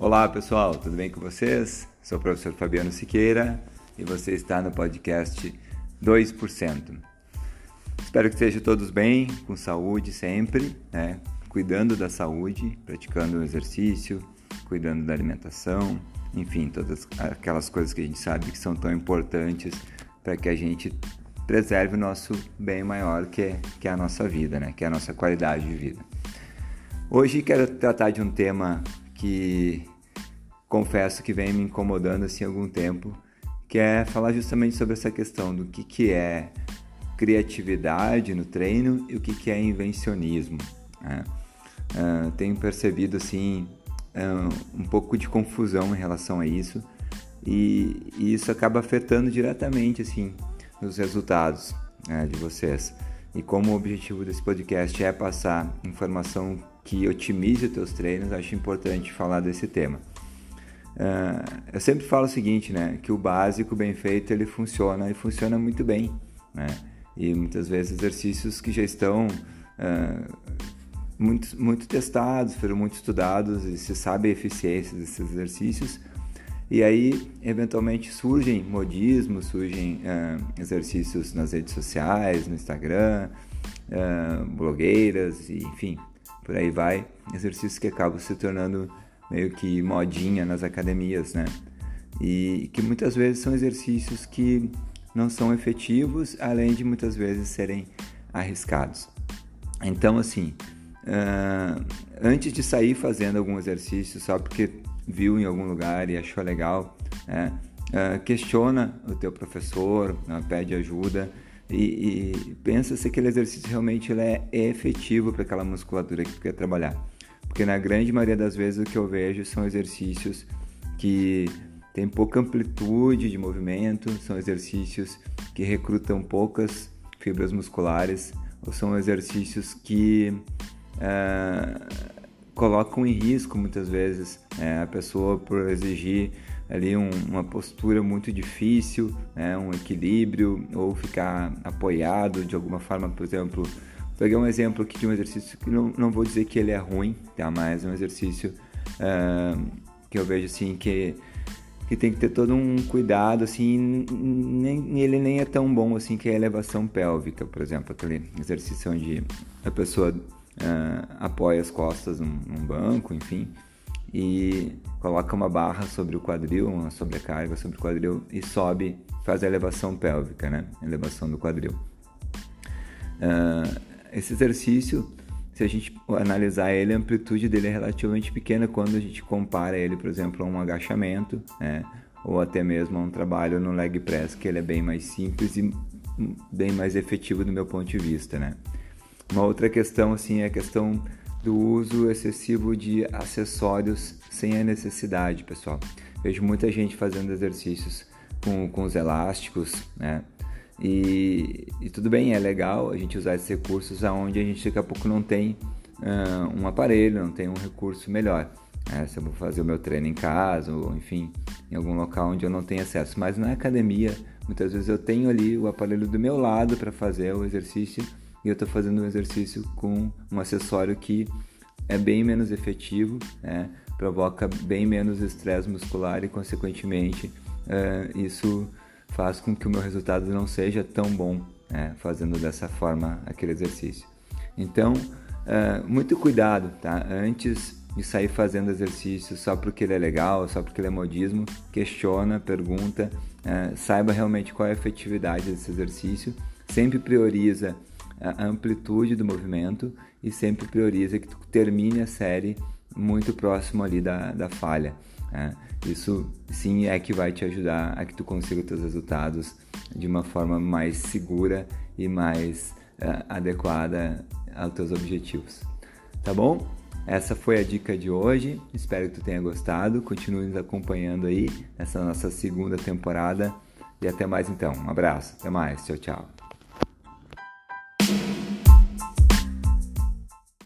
Olá pessoal, tudo bem com vocês? Sou o professor Fabiano Siqueira e você está no podcast 2%. Espero que estejam todos bem, com saúde sempre, né? cuidando da saúde, praticando o exercício, cuidando da alimentação, enfim, todas aquelas coisas que a gente sabe que são tão importantes para que a gente preserve o nosso bem maior que é, que é a nossa vida, né? que é a nossa qualidade de vida. Hoje quero tratar de um tema que confesso que vem me incomodando assim há algum tempo, que é falar justamente sobre essa questão do que, que é criatividade no treino e o que, que é invencionismo. Né? Uh, tenho percebido assim uh, um pouco de confusão em relação a isso e, e isso acaba afetando diretamente assim os resultados né, de vocês. E como o objetivo desse podcast é passar informação que otimize os teus treinos, acho importante falar desse tema. Uh, eu sempre falo o seguinte, né, que o básico bem feito ele funciona e funciona muito bem, né? E muitas vezes exercícios que já estão uh, muito, muito testados, foram muito estudados e se sabe a eficiência desses exercícios. E aí, eventualmente, surgem modismos, surgem uh, exercícios nas redes sociais, no Instagram, blogueiras, e, enfim, por aí vai, exercícios que acabam se tornando meio que modinha nas academias, né? E que muitas vezes são exercícios que não são efetivos, além de muitas vezes serem arriscados. Então, assim, uh, antes de sair fazendo algum exercício só porque viu em algum lugar e achou legal, né? uh, questiona o teu professor, uh, pede ajuda e, e pensa se aquele exercício realmente ele é efetivo para aquela musculatura que tu quer trabalhar. Porque na grande maioria das vezes o que eu vejo são exercícios que têm pouca amplitude de movimento, são exercícios que recrutam poucas fibras musculares, ou são exercícios que uh, colocam em risco muitas vezes né, a pessoa por exigir ali um, uma postura muito difícil, né, um equilíbrio ou ficar apoiado de alguma forma, por exemplo, peguei um exemplo aqui de um exercício que não, não vou dizer que ele é ruim, tá, mas é um exercício uh, que eu vejo assim que que tem que ter todo um cuidado assim, nem, ele nem é tão bom assim que é a elevação pélvica, por exemplo, aquele exercício onde a pessoa uh, apoia as costas num, num banco, enfim, e coloca uma barra sobre o quadril, uma sobrecarga sobre o quadril e sobe, faz a elevação pélvica, né? Elevação do quadril. Uh, esse exercício, se a gente analisar ele, a amplitude dele é relativamente pequena quando a gente compara ele, por exemplo, a um agachamento, né? Ou até mesmo a um trabalho no leg press, que ele é bem mais simples e bem mais efetivo do meu ponto de vista, né? Uma outra questão, assim, é a questão do uso excessivo de acessórios sem a necessidade, pessoal. Vejo muita gente fazendo exercícios com, com os elásticos, né? E, e, tudo bem, é legal a gente usar esses recursos aonde a gente daqui a pouco não tem uh, um aparelho, não tem um recurso melhor. Né? Se eu vou fazer o meu treino em casa ou enfim, em algum local onde eu não tenho acesso. Mas na academia, muitas vezes eu tenho ali o aparelho do meu lado para fazer o exercício e eu estou fazendo um exercício com um acessório que é bem menos efetivo, né? provoca bem menos estresse muscular e, consequentemente, uh, isso faz com que o meu resultado não seja tão bom né? fazendo dessa forma aquele exercício. Então, uh, muito cuidado, tá? Antes de sair fazendo exercício só porque ele é legal, só porque ele é modismo, questiona, pergunta, uh, saiba realmente qual é a efetividade desse exercício, sempre prioriza a amplitude do movimento e sempre prioriza que tu termine a série muito próximo ali da, da falha. Né? Isso sim é que vai te ajudar a que tu consiga os teus resultados de uma forma mais segura e mais uh, adequada aos teus objetivos. Tá bom? Essa foi a dica de hoje. Espero que tu tenha gostado. Continue nos acompanhando aí nessa nossa segunda temporada. E até mais então. Um abraço. Até mais. Tchau, tchau.